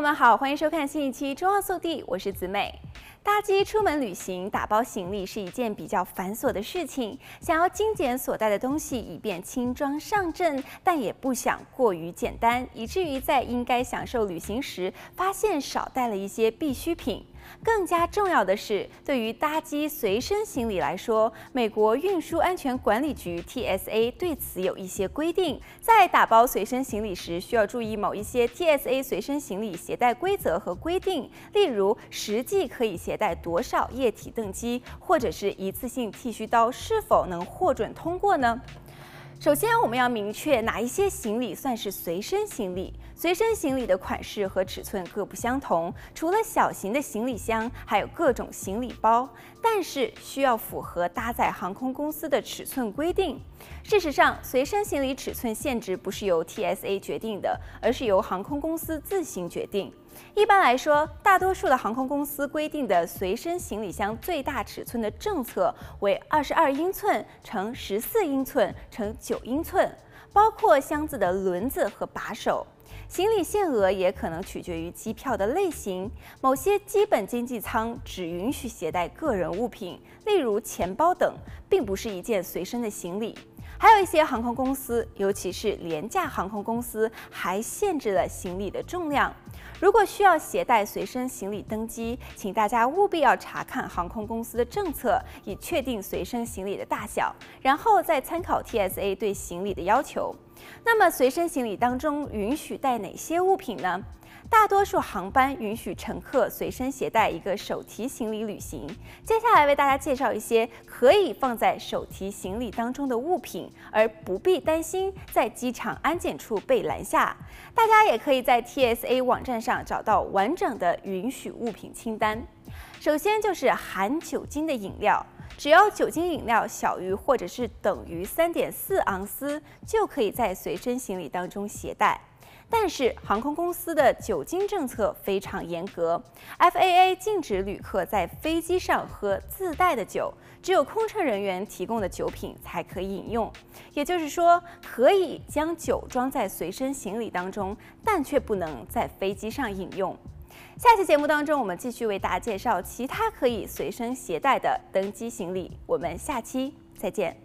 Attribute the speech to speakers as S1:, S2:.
S1: 朋友们好，欢迎收看新一期《中澳速递》，我是子美。搭机出门旅行，打包行李是一件比较繁琐的事情。想要精简所带的东西，以便轻装上阵，但也不想过于简单，以至于在应该享受旅行时，发现少带了一些必需品。更加重要的是，对于搭机随身行李来说，美国运输安全管理局 TSA 对此有一些规定。在打包随身行李时，需要注意某一些 TSA 随身行李携带规则和规定，例如实际可以携带多少液体登机，或者是一次性剃须刀是否能获准通过呢？首先，我们要明确哪一些行李算是随身行李。随身行李的款式和尺寸各不相同，除了小型的行李箱，还有各种行李包，但是需要符合搭载航空公司的尺寸规定。事实上，随身行李尺寸限制不是由 TSA 决定的，而是由航空公司自行决定。一般来说，大多数的航空公司规定的随身行李箱最大尺寸的政策为二十二英寸乘十四英寸乘九英寸，包括箱子的轮子和把手。行李限额也可能取决于机票的类型，某些基本经济舱只允许携带个人物品，例如钱包等，并不是一件随身的行李。还有一些航空公司，尤其是廉价航空公司，还限制了行李的重量。如果需要携带随身行李登机，请大家务必要查看航空公司的政策，以确定随身行李的大小，然后再参考 TSA 对行李的要求。那么，随身行李当中允许带哪些物品呢？大多数航班允许乘客随身携带一个手提行李旅行。接下来为大家介绍一些可以放在手提行李当中的物品，而不必担心在机场安检处被拦下。大家也可以在 TSA 网站上找到完整的允许物品清单。首先就是含酒精的饮料，只要酒精饮料小于或者是等于三点四盎司，就可以在随身行李当中携带。但是航空公司的酒精政策非常严格，FAA 禁止旅客在飞机上喝自带的酒，只有空乘人员提供的酒品才可以饮用。也就是说，可以将酒装在随身行李当中，但却不能在飞机上饮用。下期节目当中，我们继续为大家介绍其他可以随身携带的登机行李。我们下期再见。